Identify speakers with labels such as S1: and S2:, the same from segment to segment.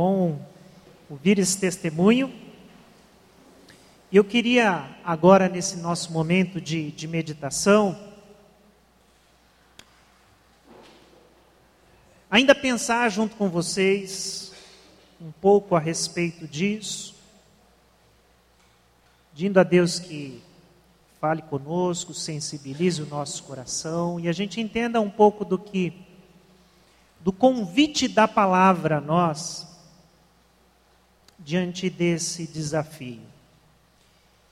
S1: bom ouvir esse testemunho. E eu queria, agora, nesse nosso momento de, de meditação, ainda pensar junto com vocês um pouco a respeito disso, pedindo a Deus que fale conosco, sensibilize o nosso coração e a gente entenda um pouco do que, do convite da palavra a nós, diante desse desafio.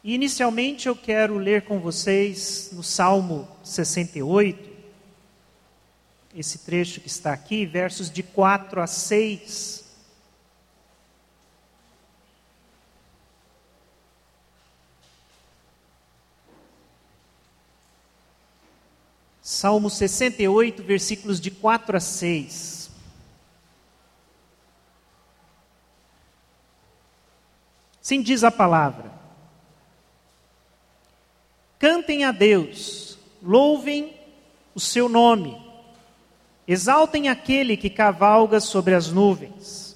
S1: E inicialmente eu quero ler com vocês no Salmo 68, esse trecho que está aqui, versos de 4 a 6. Salmo 68, versículos de 4 a 6. Sim diz a palavra. Cantem a Deus, louvem o seu nome, exaltem aquele que cavalga sobre as nuvens.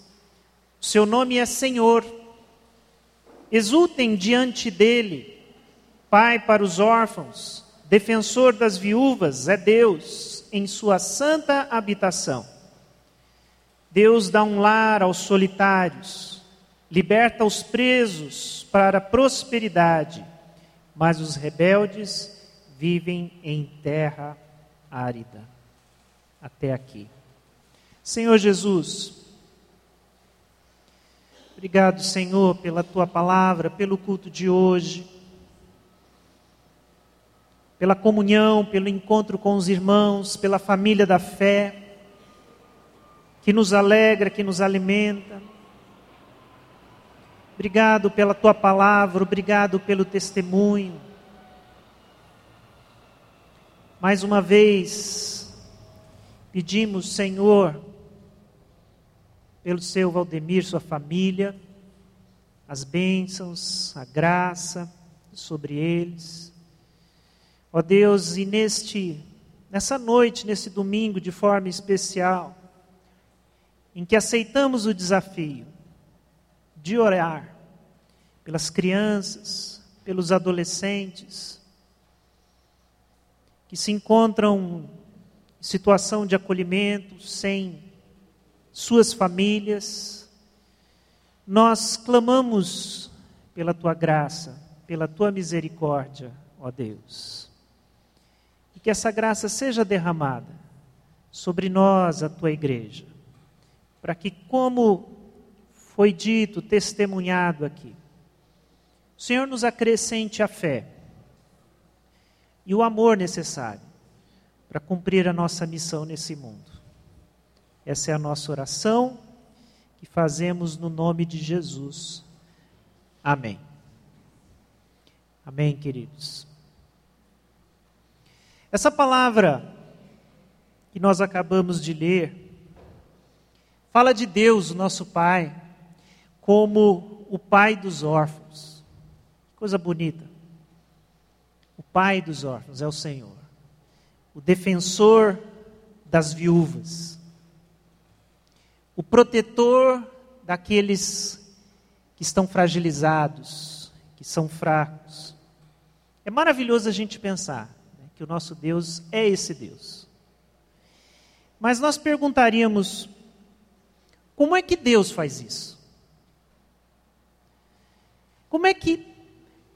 S1: O seu nome é Senhor. Exultem diante dele, Pai para os órfãos defensor das viúvas, é Deus em sua santa habitação. Deus dá um lar aos solitários, liberta os presos para a prosperidade, mas os rebeldes vivem em terra árida. Até aqui. Senhor Jesus, obrigado, Senhor, pela tua palavra, pelo culto de hoje pela comunhão, pelo encontro com os irmãos, pela família da fé, que nos alegra, que nos alimenta. Obrigado pela tua palavra, obrigado pelo testemunho. Mais uma vez, pedimos, Senhor, pelo seu Valdemir, sua família, as bênçãos, a graça sobre eles. Ó Deus, e neste nessa noite, nesse domingo de forma especial, em que aceitamos o desafio de orar pelas crianças, pelos adolescentes que se encontram em situação de acolhimento, sem suas famílias, nós clamamos pela tua graça, pela tua misericórdia, ó Deus. Que essa graça seja derramada sobre nós, a tua igreja, para que, como foi dito, testemunhado aqui, o Senhor nos acrescente a fé e o amor necessário para cumprir a nossa missão nesse mundo. Essa é a nossa oração que fazemos no nome de Jesus. Amém. Amém, queridos. Essa palavra que nós acabamos de ler fala de Deus, nosso Pai, como o Pai dos órfãos. Coisa bonita. O Pai dos órfãos é o Senhor, o defensor das viúvas, o protetor daqueles que estão fragilizados, que são fracos. É maravilhoso a gente pensar que o nosso Deus é esse Deus. Mas nós perguntaríamos: como é que Deus faz isso? Como é que,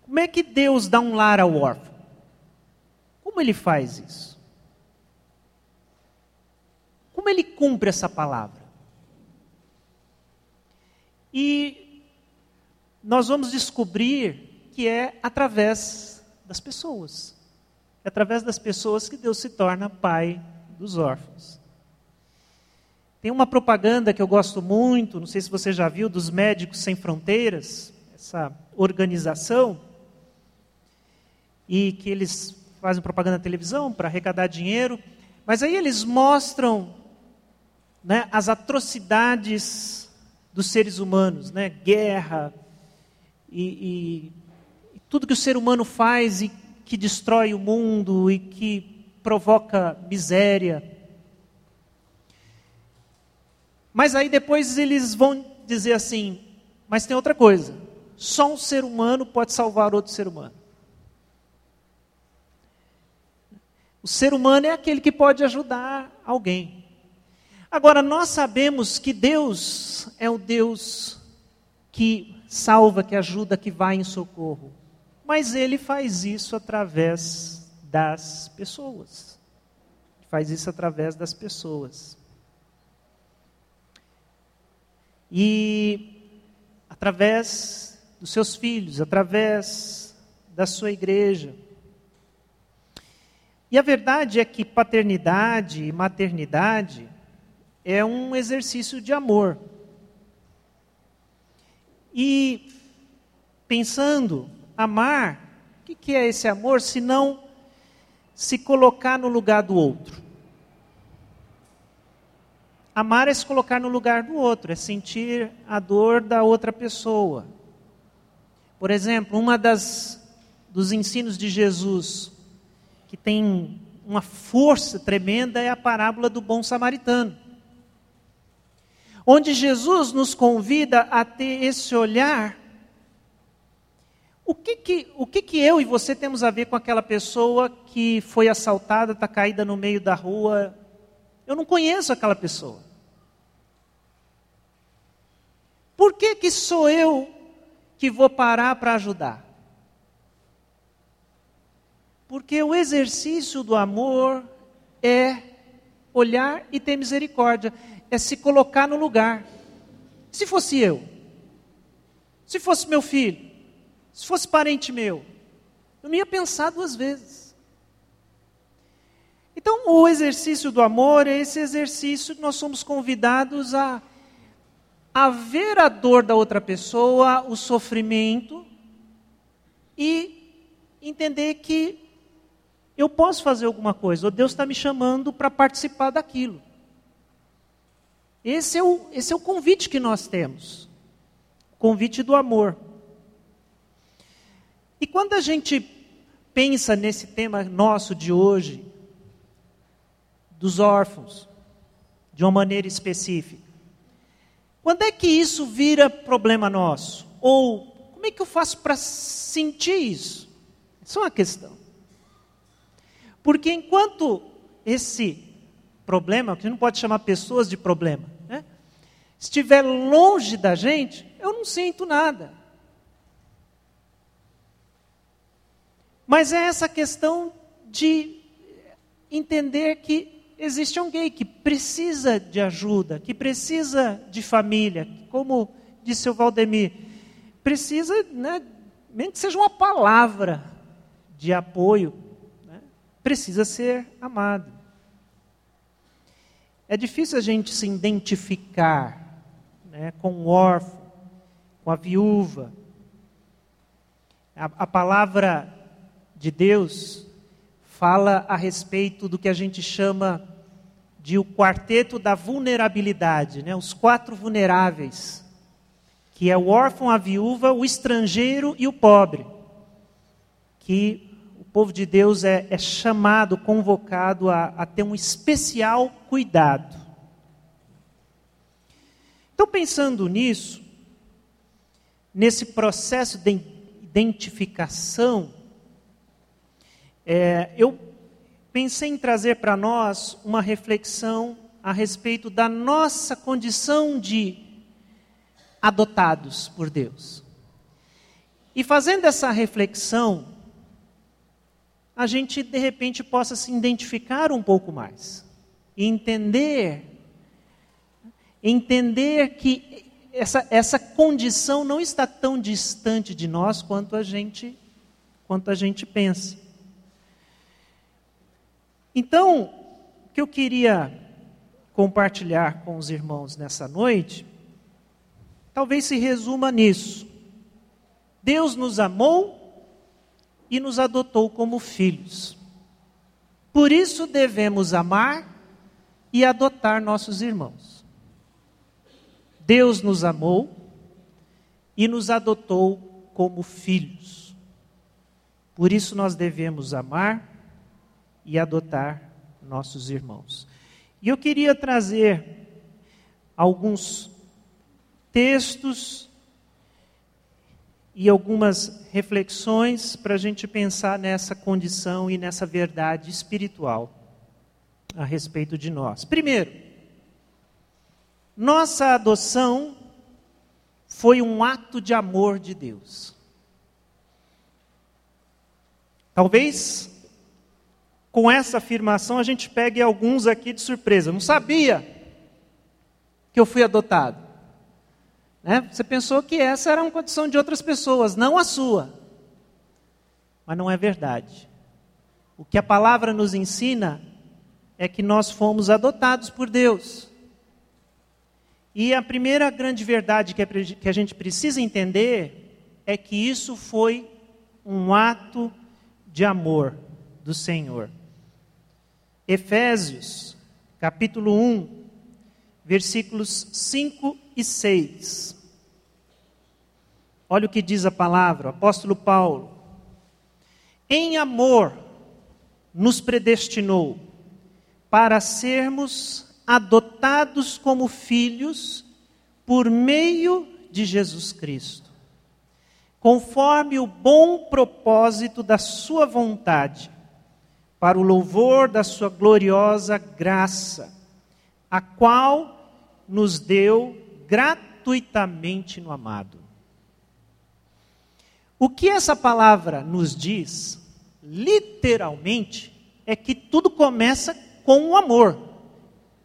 S1: como é que Deus dá um lar ao órfão? Como ele faz isso? Como ele cumpre essa palavra? E nós vamos descobrir que é através das pessoas. É através das pessoas que Deus se torna pai dos órfãos. Tem uma propaganda que eu gosto muito, não sei se você já viu, dos Médicos Sem Fronteiras, essa organização, e que eles fazem propaganda na televisão para arrecadar dinheiro, mas aí eles mostram né, as atrocidades dos seres humanos, né, guerra e, e, e tudo que o ser humano faz e que destrói o mundo e que provoca miséria. Mas aí depois eles vão dizer assim, mas tem outra coisa: só um ser humano pode salvar outro ser humano. O ser humano é aquele que pode ajudar alguém. Agora, nós sabemos que Deus é o Deus que salva, que ajuda, que vai em socorro. Mas Ele faz isso através das pessoas. Faz isso através das pessoas. E através dos seus filhos, através da sua igreja. E a verdade é que paternidade e maternidade é um exercício de amor. E pensando, amar, o que é esse amor se não se colocar no lugar do outro? Amar é se colocar no lugar do outro, é sentir a dor da outra pessoa. Por exemplo, uma das dos ensinos de Jesus que tem uma força tremenda é a parábola do bom samaritano. Onde Jesus nos convida a ter esse olhar. O que que, o que que eu e você temos a ver com aquela pessoa que foi assaltada, está caída no meio da rua? Eu não conheço aquela pessoa. Por que, que sou eu que vou parar para ajudar? Porque o exercício do amor é olhar e ter misericórdia, é se colocar no lugar. Se fosse eu, se fosse meu filho, se fosse parente meu, eu não ia pensar duas vezes. Então, o exercício do amor é esse exercício que nós somos convidados a a ver a dor da outra pessoa, o sofrimento e entender que eu posso fazer alguma coisa, ou Deus está me chamando para participar daquilo. Esse é, o, esse é o convite que nós temos o convite do amor. E quando a gente pensa nesse tema nosso de hoje, dos órfãos, de uma maneira específica, quando é que isso vira problema nosso? Ou como é que eu faço para sentir isso? Isso é uma questão. Porque enquanto esse problema, que não pode chamar pessoas de problema, né? estiver longe da gente, eu não sinto nada. Mas é essa questão de entender que existe alguém que precisa de ajuda, que precisa de família, como disse o Valdemir, precisa, né, mesmo que seja uma palavra de apoio, né, precisa ser amado. É difícil a gente se identificar né, com o órfão, com a viúva. A, a palavra de Deus fala a respeito do que a gente chama de o quarteto da vulnerabilidade, né? os quatro vulneráveis, que é o órfão, a viúva, o estrangeiro e o pobre, que o povo de Deus é, é chamado, convocado a, a ter um especial cuidado. Então, pensando nisso, nesse processo de identificação, é, eu pensei em trazer para nós uma reflexão a respeito da nossa condição de adotados por Deus. E fazendo essa reflexão, a gente de repente possa se identificar um pouco mais e entender entender que essa, essa condição não está tão distante de nós quanto a gente quanto a gente pensa. Então, o que eu queria compartilhar com os irmãos nessa noite, talvez se resuma nisso. Deus nos amou e nos adotou como filhos. Por isso devemos amar e adotar nossos irmãos. Deus nos amou e nos adotou como filhos. Por isso nós devemos amar e adotar nossos irmãos. E eu queria trazer alguns textos e algumas reflexões para a gente pensar nessa condição e nessa verdade espiritual a respeito de nós. Primeiro, nossa adoção foi um ato de amor de Deus. Talvez com essa afirmação a gente pegue alguns aqui de surpresa. Não sabia que eu fui adotado. Né? Você pensou que essa era uma condição de outras pessoas, não a sua. Mas não é verdade. O que a palavra nos ensina é que nós fomos adotados por Deus. E a primeira grande verdade que a gente precisa entender é que isso foi um ato de amor do Senhor. Efésios, capítulo 1, versículos 5 e 6. Olha o que diz a palavra, o apóstolo Paulo. Em amor nos predestinou para sermos adotados como filhos por meio de Jesus Cristo conforme o bom propósito da Sua vontade, para o louvor da Sua gloriosa graça, a qual nos deu gratuitamente no amado. O que essa palavra nos diz, literalmente, é que tudo começa com o amor.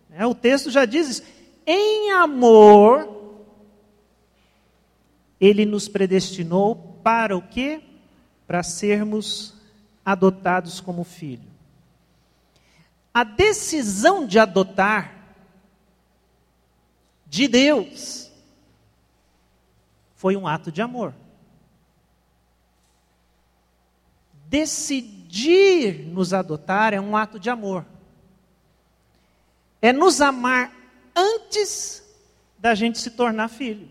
S1: É, o texto já diz isso. Em amor, ele nos predestinou para o quê? Para sermos adotados como filho. A decisão de adotar de Deus foi um ato de amor. Decidir nos adotar é um ato de amor. É nos amar antes da gente se tornar filho.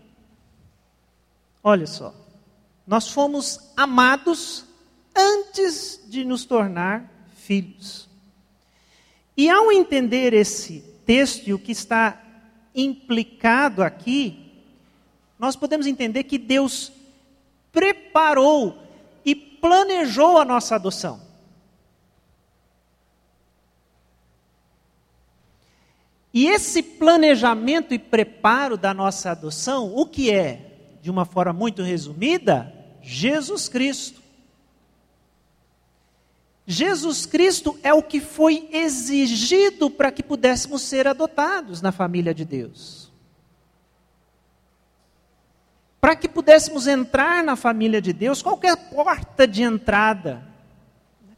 S1: Olha só. Nós fomos amados antes de nos tornar filhos. E ao entender esse texto e o que está implicado aqui, nós podemos entender que Deus preparou e planejou a nossa adoção. E esse planejamento e preparo da nossa adoção, o que é? de uma forma muito resumida, Jesus Cristo. Jesus Cristo é o que foi exigido para que pudéssemos ser adotados na família de Deus. Para que pudéssemos entrar na família de Deus, qual é a porta de entrada?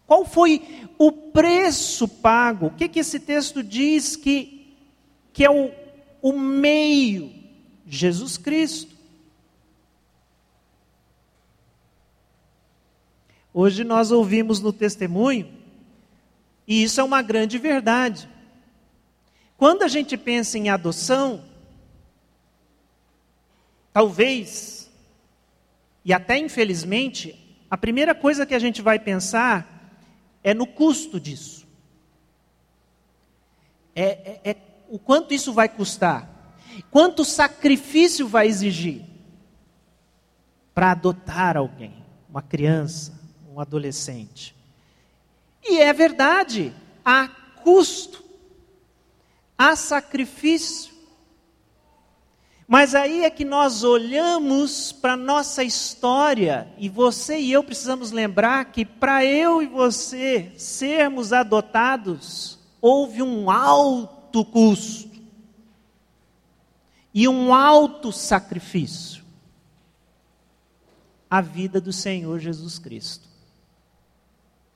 S1: Qual foi o preço pago? O que, que esse texto diz que, que é o, o meio? Jesus Cristo. Hoje nós ouvimos no testemunho, e isso é uma grande verdade. Quando a gente pensa em adoção, talvez, e até infelizmente, a primeira coisa que a gente vai pensar é no custo disso. É, é, é o quanto isso vai custar, quanto sacrifício vai exigir para adotar alguém, uma criança, um adolescente. E é verdade, há custo, há sacrifício. Mas aí é que nós olhamos para a nossa história, e você e eu precisamos lembrar que para eu e você sermos adotados, houve um alto custo e um alto sacrifício a vida do Senhor Jesus Cristo.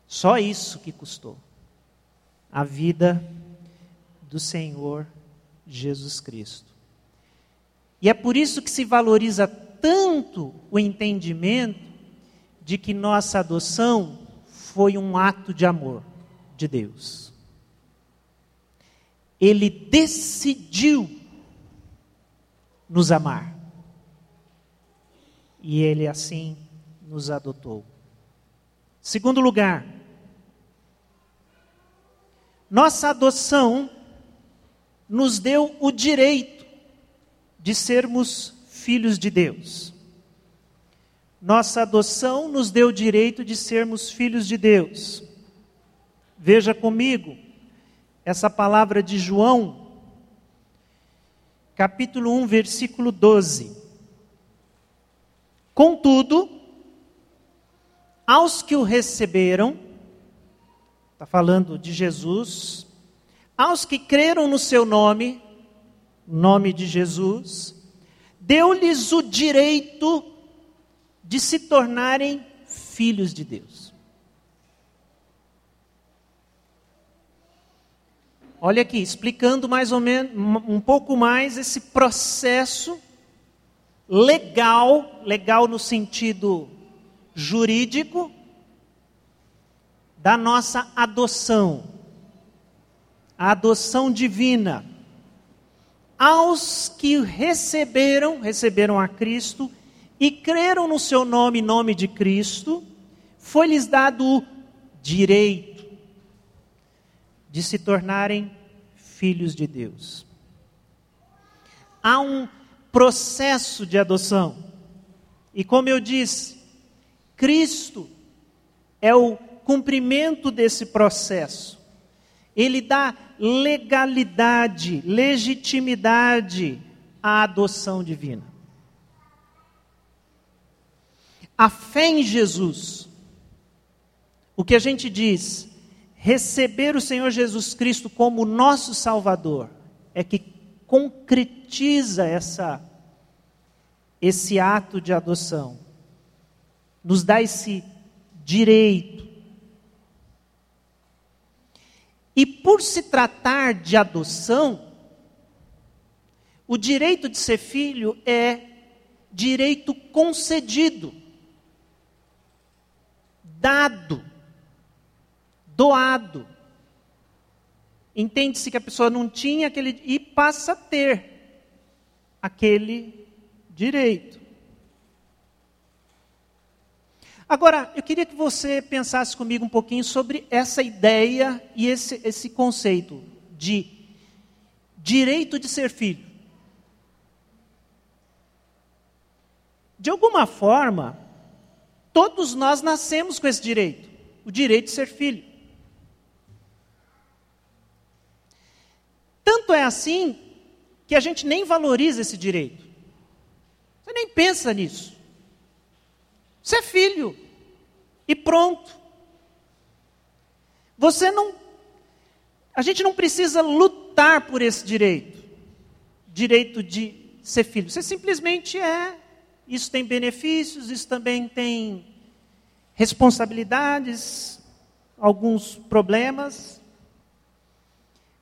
S1: Só isso que custou. A vida do Senhor Jesus Cristo. E é por isso que se valoriza tanto o entendimento de que nossa adoção foi um ato de amor de Deus. Ele decidiu nos amar. E ele assim nos adotou. Segundo lugar, nossa adoção nos deu o direito de sermos filhos de Deus. Nossa adoção nos deu o direito de sermos filhos de Deus. Veja comigo essa palavra de João, capítulo 1, versículo 12. Contudo, aos que o receberam, está falando de Jesus, aos que creram no seu nome, nome de Jesus, deu-lhes o direito de se tornarem filhos de Deus. Olha aqui, explicando mais ou menos um pouco mais esse processo legal, legal no sentido jurídico, da nossa adoção, a adoção divina. Aos que receberam, receberam a Cristo e creram no seu nome, nome de Cristo, foi-lhes dado o direito de se tornarem filhos de Deus. Há um processo de adoção. E como eu disse, Cristo é o cumprimento desse processo. Ele dá legalidade, legitimidade à adoção divina. A fé em Jesus, o que a gente diz, receber o Senhor Jesus Cristo como nosso Salvador, é que concretiza essa, esse ato de adoção, nos dá esse direito. E por se tratar de adoção, o direito de ser filho é direito concedido dado, doado. Entende-se que a pessoa não tinha aquele e passa a ter aquele direito. Agora, eu queria que você pensasse comigo um pouquinho sobre essa ideia e esse, esse conceito de direito de ser filho. De alguma forma, Todos nós nascemos com esse direito, o direito de ser filho. Tanto é assim que a gente nem valoriza esse direito. Você nem pensa nisso. Você é filho. E pronto. Você não. A gente não precisa lutar por esse direito. Direito de ser filho. Você simplesmente é isso tem benefícios, isso também tem responsabilidades, alguns problemas.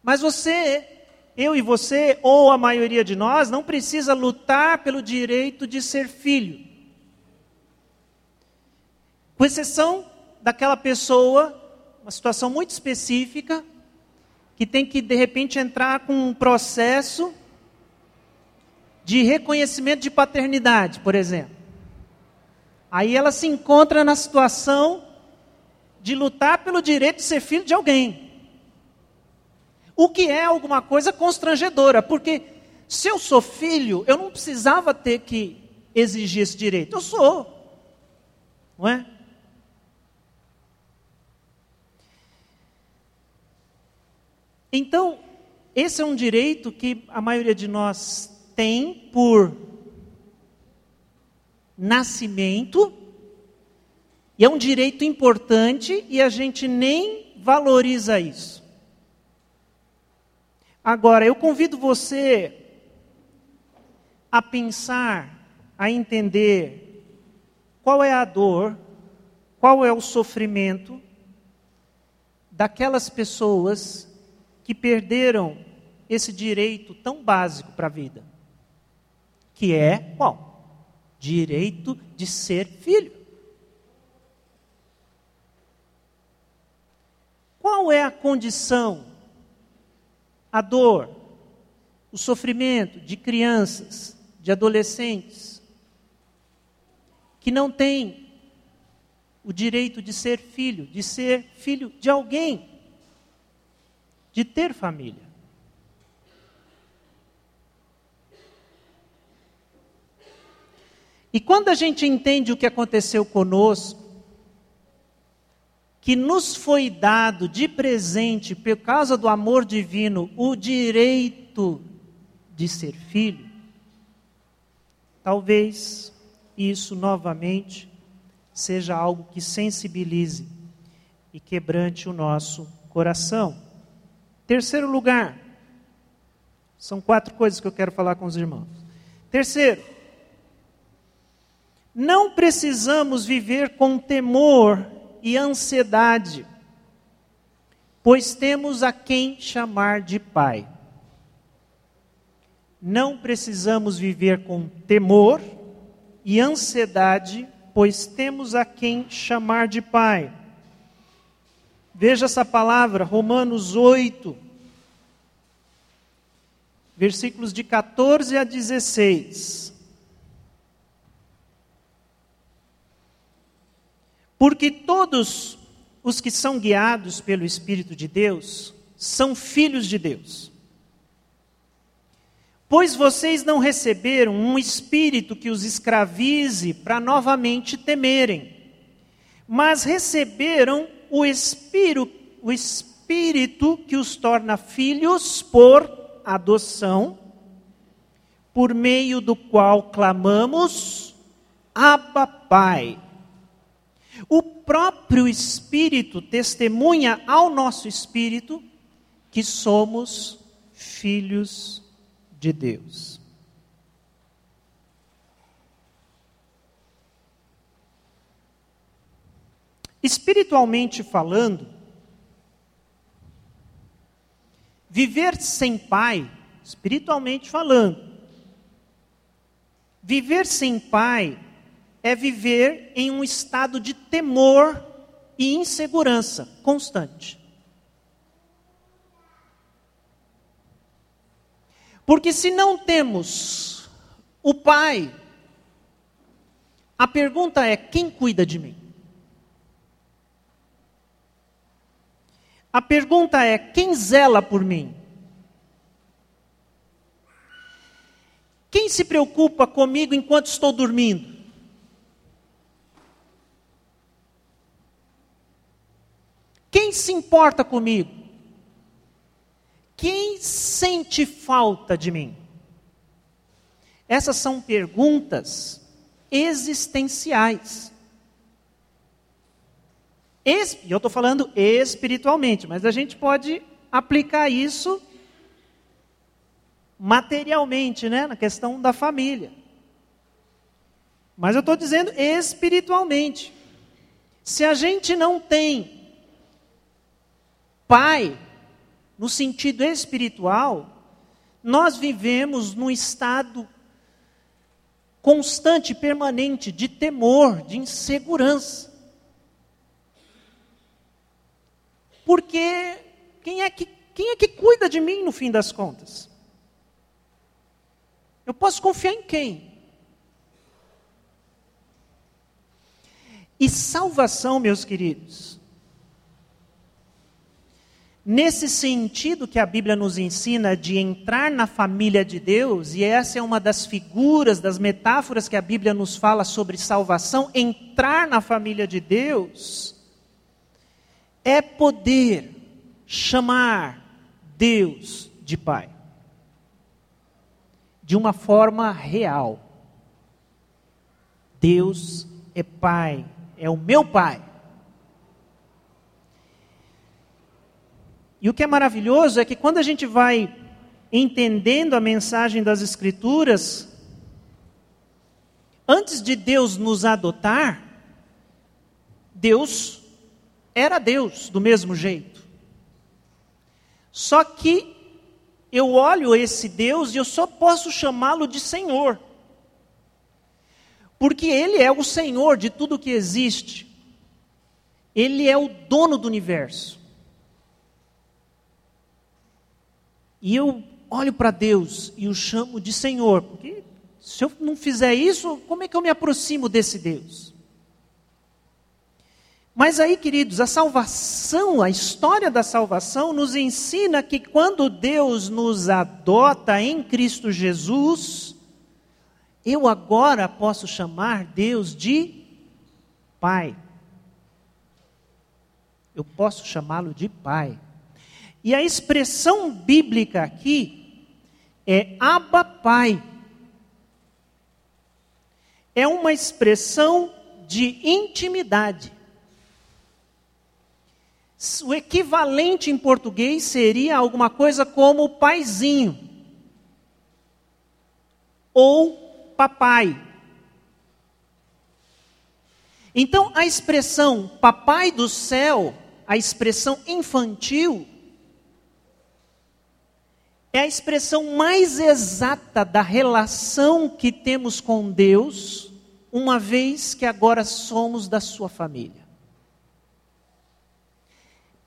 S1: Mas você, eu e você, ou a maioria de nós, não precisa lutar pelo direito de ser filho. Com exceção daquela pessoa, uma situação muito específica, que tem que de repente entrar com um processo de reconhecimento de paternidade, por exemplo. Aí ela se encontra na situação de lutar pelo direito de ser filho de alguém. O que é alguma coisa constrangedora, porque se eu sou filho, eu não precisava ter que exigir esse direito. Eu sou. Não é? Então, esse é um direito que a maioria de nós tem por nascimento, e é um direito importante e a gente nem valoriza isso. Agora, eu convido você a pensar, a entender qual é a dor, qual é o sofrimento daquelas pessoas que perderam esse direito tão básico para a vida que é qual? Direito de ser filho. Qual é a condição, a dor, o sofrimento de crianças, de adolescentes, que não têm o direito de ser filho, de ser filho de alguém, de ter família? E quando a gente entende o que aconteceu conosco, que nos foi dado de presente, por causa do amor divino, o direito de ser filho, talvez isso novamente seja algo que sensibilize e quebrante o nosso coração. Terceiro lugar, são quatro coisas que eu quero falar com os irmãos. Terceiro, não precisamos viver com temor e ansiedade, pois temos a quem chamar de Pai. Não precisamos viver com temor e ansiedade, pois temos a quem chamar de Pai. Veja essa palavra, Romanos 8, versículos de 14 a 16. Porque todos os que são guiados pelo Espírito de Deus são filhos de Deus. Pois vocês não receberam um espírito que os escravize para novamente temerem, mas receberam o espírito, o espírito que os torna filhos por adoção, por meio do qual clamamos: Abba, Pai. O próprio Espírito testemunha ao nosso espírito que somos filhos de Deus. Espiritualmente falando, viver sem pai, espiritualmente falando, viver sem pai é viver em um estado de temor e insegurança constante. Porque se não temos o pai, a pergunta é: quem cuida de mim? A pergunta é: quem zela por mim? Quem se preocupa comigo enquanto estou dormindo? Quem se importa comigo? Quem sente falta de mim? Essas são perguntas existenciais. Eu estou falando espiritualmente, mas a gente pode aplicar isso materialmente, né, na questão da família. Mas eu estou dizendo espiritualmente. Se a gente não tem pai, no sentido espiritual, nós vivemos num estado constante, permanente de temor, de insegurança. Porque quem é que, quem é que cuida de mim no fim das contas? Eu posso confiar em quem? E salvação, meus queridos, Nesse sentido que a Bíblia nos ensina de entrar na família de Deus, e essa é uma das figuras, das metáforas que a Bíblia nos fala sobre salvação, entrar na família de Deus é poder chamar Deus de Pai. De uma forma real. Deus é Pai, é o meu Pai. E o que é maravilhoso é que quando a gente vai entendendo a mensagem das Escrituras, antes de Deus nos adotar, Deus era Deus do mesmo jeito. Só que eu olho esse Deus e eu só posso chamá-lo de Senhor. Porque Ele é o Senhor de tudo que existe. Ele é o dono do universo. E eu olho para Deus e o chamo de Senhor, porque se eu não fizer isso, como é que eu me aproximo desse Deus? Mas aí, queridos, a salvação, a história da salvação nos ensina que quando Deus nos adota em Cristo Jesus, eu agora posso chamar Deus de Pai. Eu posso chamá-lo de Pai. E a expressão bíblica aqui é Abba Pai. É uma expressão de intimidade. O equivalente em português seria alguma coisa como paizinho ou papai. Então, a expressão papai do céu, a expressão infantil, é a expressão mais exata da relação que temos com Deus, uma vez que agora somos da sua família.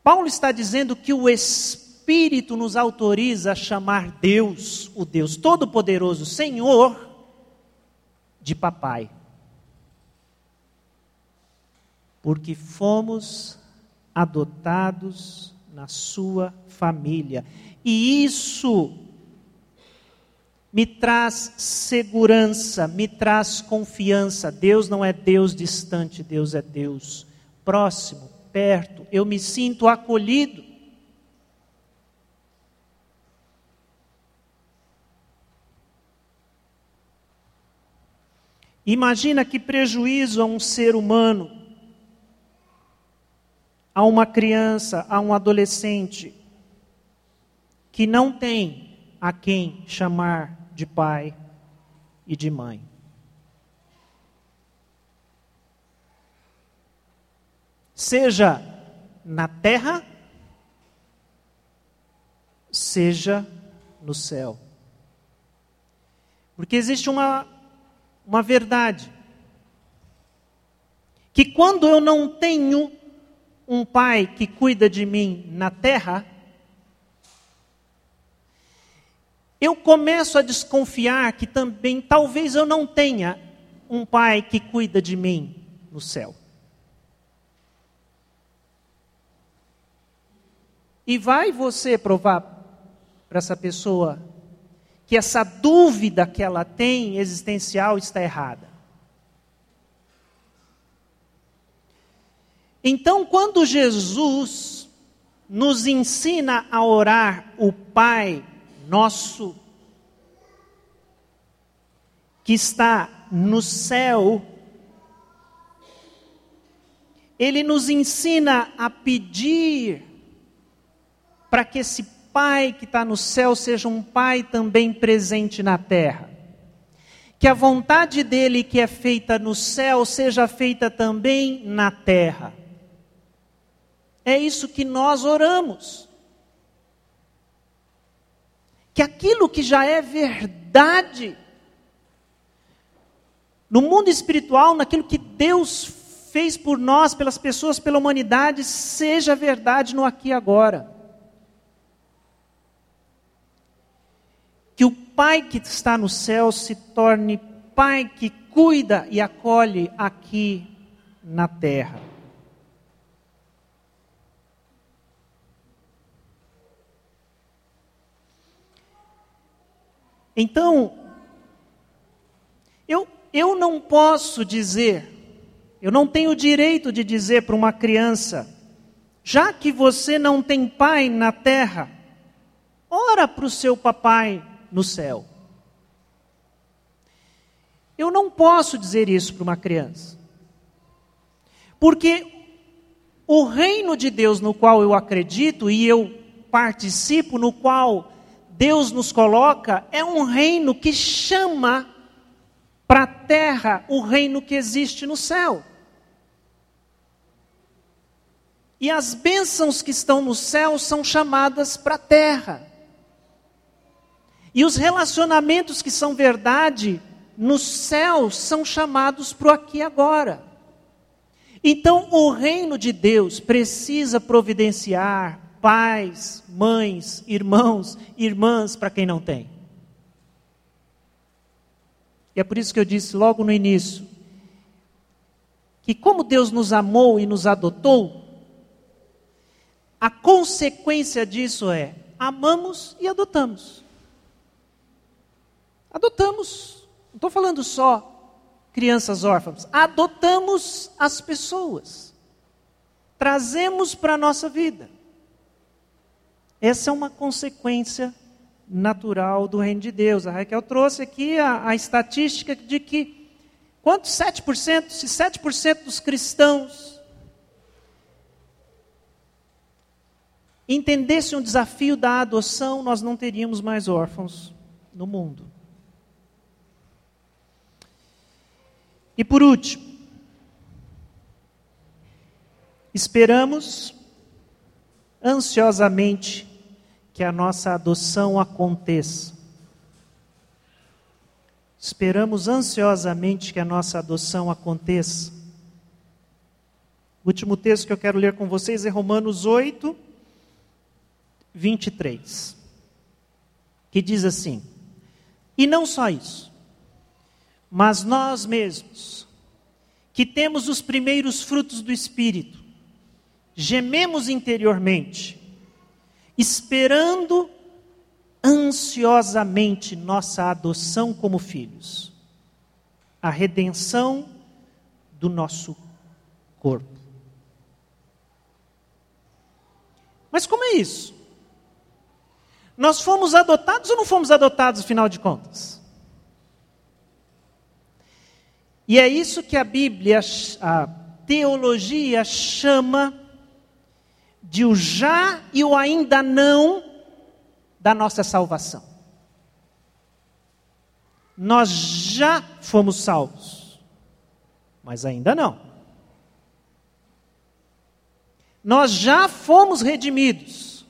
S1: Paulo está dizendo que o Espírito nos autoriza a chamar Deus, o Deus Todo-Poderoso, Senhor, de papai. Porque fomos adotados na sua família. E isso me traz segurança, me traz confiança. Deus não é Deus distante, Deus é Deus próximo, perto. Eu me sinto acolhido. Imagina que prejuízo a um ser humano, a uma criança, a um adolescente, que não tem a quem chamar de pai e de mãe. Seja na terra, seja no céu. Porque existe uma, uma verdade. Que quando eu não tenho um pai que cuida de mim na terra, eu começo a desconfiar que também talvez eu não tenha um pai que cuida de mim no céu. E vai você provar para essa pessoa que essa dúvida que ela tem existencial está errada. Então, quando Jesus nos ensina a orar o Pai nosso que está no céu, ele nos ensina a pedir para que esse Pai que está no céu seja um Pai também presente na terra. Que a vontade dele que é feita no céu seja feita também na terra. É isso que nós oramos que aquilo que já é verdade no mundo espiritual, naquilo que Deus fez por nós, pelas pessoas, pela humanidade, seja verdade no aqui e agora. Que o Pai que está no céu se torne Pai que cuida e acolhe aqui na terra. Então, eu, eu não posso dizer, eu não tenho o direito de dizer para uma criança, já que você não tem pai na terra, ora para o seu papai no céu. Eu não posso dizer isso para uma criança. Porque o reino de Deus no qual eu acredito e eu participo, no qual Deus nos coloca é um reino que chama para a terra o reino que existe no céu. E as bênçãos que estão no céu são chamadas para a terra. E os relacionamentos que são verdade no céu são chamados para o aqui e agora. Então, o reino de Deus precisa providenciar pais, mães, irmãos, irmãs para quem não tem. E é por isso que eu disse logo no início que como Deus nos amou e nos adotou, a consequência disso é amamos e adotamos. Adotamos Não estou falando só crianças órfãs. Adotamos as pessoas. Trazemos para a nossa vida. Essa é uma consequência natural do reino de Deus. A Raquel trouxe aqui a, a estatística de que quantos 7%, se 7% dos cristãos entendessem o desafio da adoção, nós não teríamos mais órfãos no mundo. E por último, esperamos ansiosamente que a nossa adoção aconteça. Esperamos ansiosamente que a nossa adoção aconteça. O último texto que eu quero ler com vocês é Romanos 8, 23, que diz assim: E não só isso, mas nós mesmos, que temos os primeiros frutos do Espírito, gememos interiormente, esperando ansiosamente nossa adoção como filhos, a redenção do nosso corpo. Mas como é isso? Nós fomos adotados ou não fomos adotados, afinal de contas? E é isso que a Bíblia, a teologia chama de o já e o ainda não da nossa salvação. Nós já fomos salvos, mas ainda não. Nós já fomos redimidos,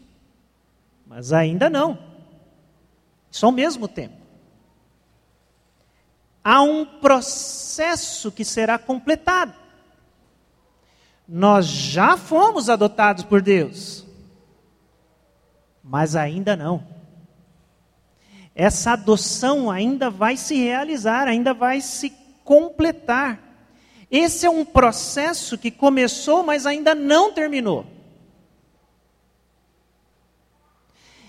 S1: mas ainda não. Isso ao mesmo tempo. Há um processo que será completado. Nós já fomos adotados por Deus, mas ainda não. Essa adoção ainda vai se realizar, ainda vai se completar. Esse é um processo que começou, mas ainda não terminou.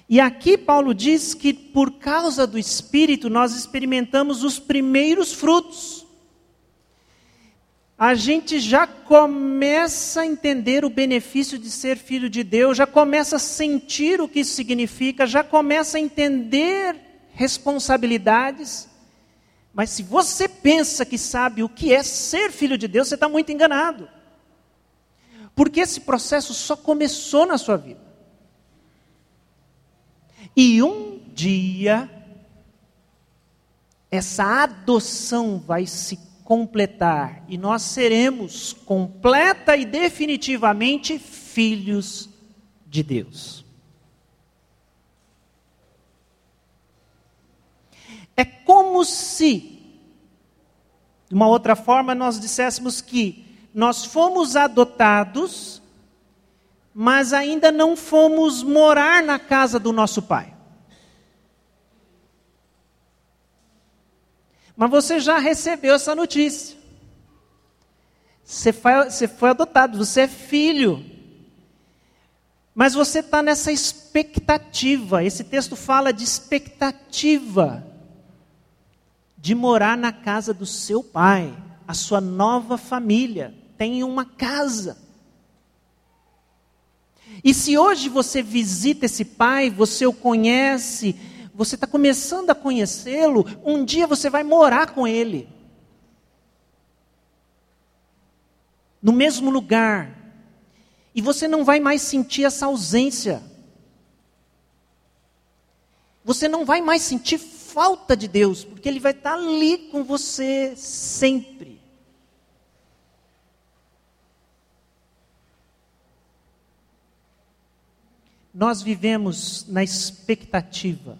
S1: E aqui Paulo diz que por causa do Espírito nós experimentamos os primeiros frutos a gente já começa a entender o benefício de ser filho de Deus, já começa a sentir o que isso significa, já começa a entender responsabilidades. Mas se você pensa que sabe o que é ser filho de Deus, você está muito enganado. Porque esse processo só começou na sua vida. E um dia, essa adoção vai se completar e nós seremos completa e definitivamente filhos de Deus. É como se, de uma outra forma, nós disséssemos que nós fomos adotados, mas ainda não fomos morar na casa do nosso pai. Mas você já recebeu essa notícia. Você foi, você foi adotado, você é filho. Mas você está nessa expectativa. Esse texto fala de expectativa de morar na casa do seu pai, a sua nova família. Tem uma casa. E se hoje você visita esse pai, você o conhece, você está começando a conhecê-lo, um dia você vai morar com ele. No mesmo lugar. E você não vai mais sentir essa ausência. Você não vai mais sentir falta de Deus, porque Ele vai estar ali com você sempre. Nós vivemos na expectativa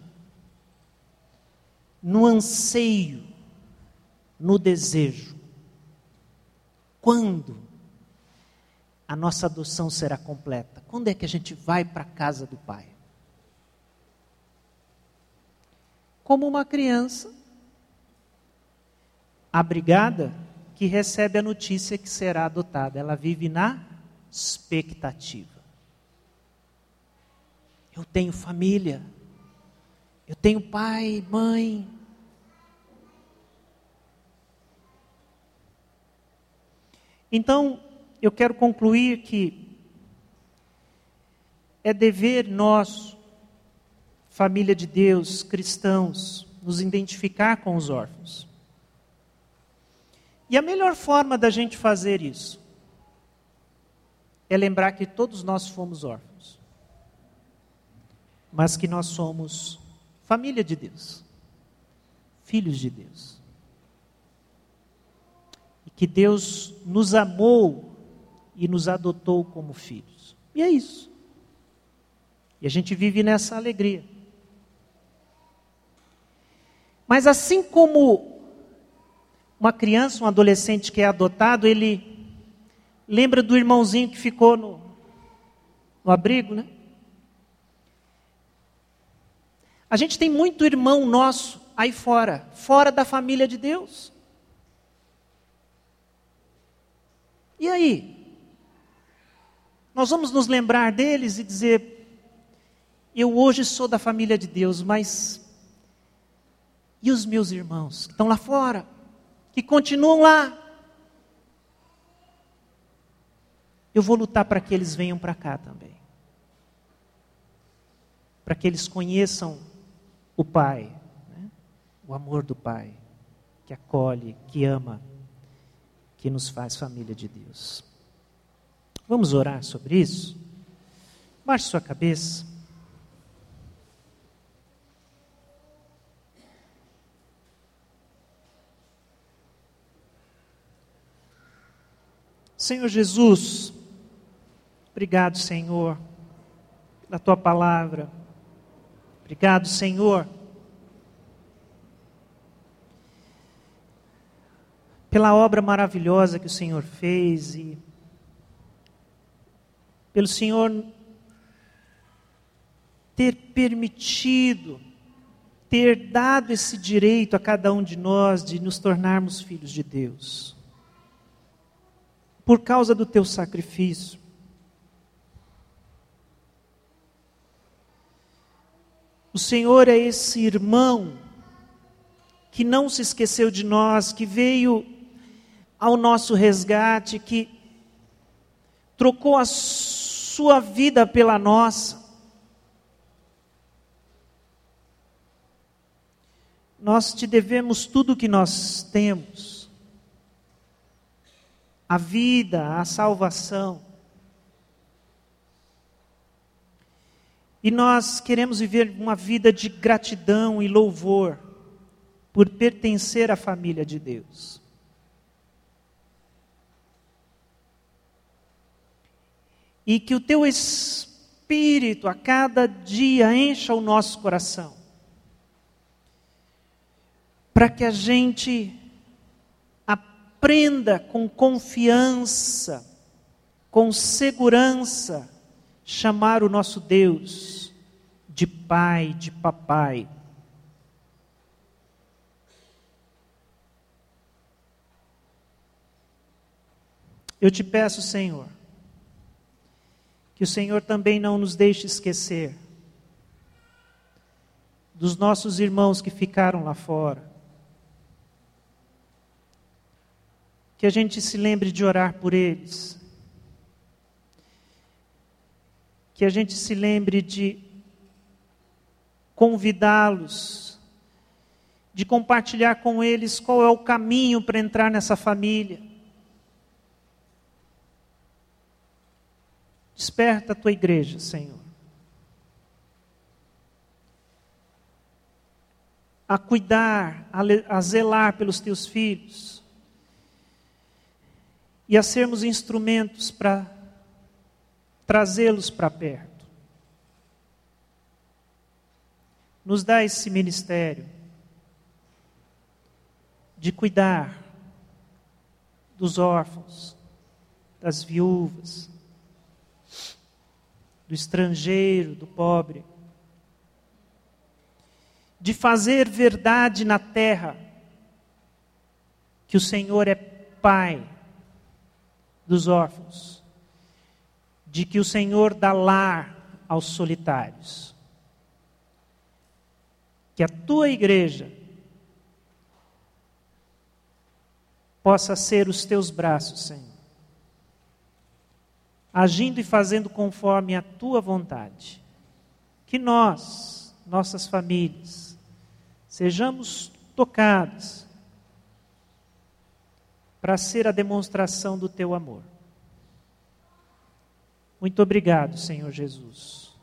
S1: no anseio, no desejo. Quando a nossa adoção será completa? Quando é que a gente vai para a casa do Pai? Como uma criança abrigada que recebe a notícia que será adotada. Ela vive na expectativa. Eu tenho família. Eu tenho pai, mãe. Então, eu quero concluir que é dever nós, família de Deus, cristãos, nos identificar com os órfãos. E a melhor forma da gente fazer isso é lembrar que todos nós fomos órfãos mas que nós somos família de Deus, filhos de Deus. E que Deus nos amou e nos adotou como filhos. E é isso. E a gente vive nessa alegria. Mas assim como uma criança, um adolescente que é adotado, ele lembra do irmãozinho que ficou no, no abrigo, né? A gente tem muito irmão nosso aí fora, fora da família de Deus. E aí? Nós vamos nos lembrar deles e dizer: eu hoje sou da família de Deus, mas e os meus irmãos que estão lá fora, que continuam lá? Eu vou lutar para que eles venham para cá também. Para que eles conheçam o Pai, né? o amor do Pai, que acolhe, que ama, que nos faz família de Deus. Vamos orar sobre isso? Baixe sua cabeça. Senhor Jesus, obrigado, Senhor, pela tua palavra. Obrigado, Senhor, pela obra maravilhosa que o Senhor fez e pelo Senhor ter permitido, ter dado esse direito a cada um de nós de nos tornarmos filhos de Deus por causa do teu sacrifício. O Senhor é esse irmão que não se esqueceu de nós, que veio ao nosso resgate, que trocou a sua vida pela nossa. Nós te devemos tudo o que nós temos a vida, a salvação. E nós queremos viver uma vida de gratidão e louvor por pertencer à família de Deus. E que o teu Espírito a cada dia encha o nosso coração, para que a gente aprenda com confiança, com segurança, chamar o nosso Deus de Pai, de Papai. Eu te peço, Senhor, que o Senhor também não nos deixe esquecer dos nossos irmãos que ficaram lá fora, que a gente se lembre de orar por eles. Que a gente se lembre de convidá-los, de compartilhar com eles qual é o caminho para entrar nessa família. Desperta a tua igreja, Senhor. A cuidar, a zelar pelos teus filhos e a sermos instrumentos para trazê-los para perto. Nos dá esse ministério de cuidar dos órfãos, das viúvas, do estrangeiro, do pobre, de fazer verdade na terra, que o Senhor é Pai dos órfãos, de que o Senhor dá lar aos solitários. Que a tua igreja possa ser os teus braços, Senhor, agindo e fazendo conforme a tua vontade. Que nós, nossas famílias, sejamos tocados para ser a demonstração do teu amor. Muito obrigado, Senhor Jesus.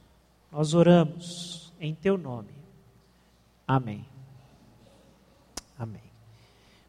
S1: Nós oramos em teu nome. Amém. Amém.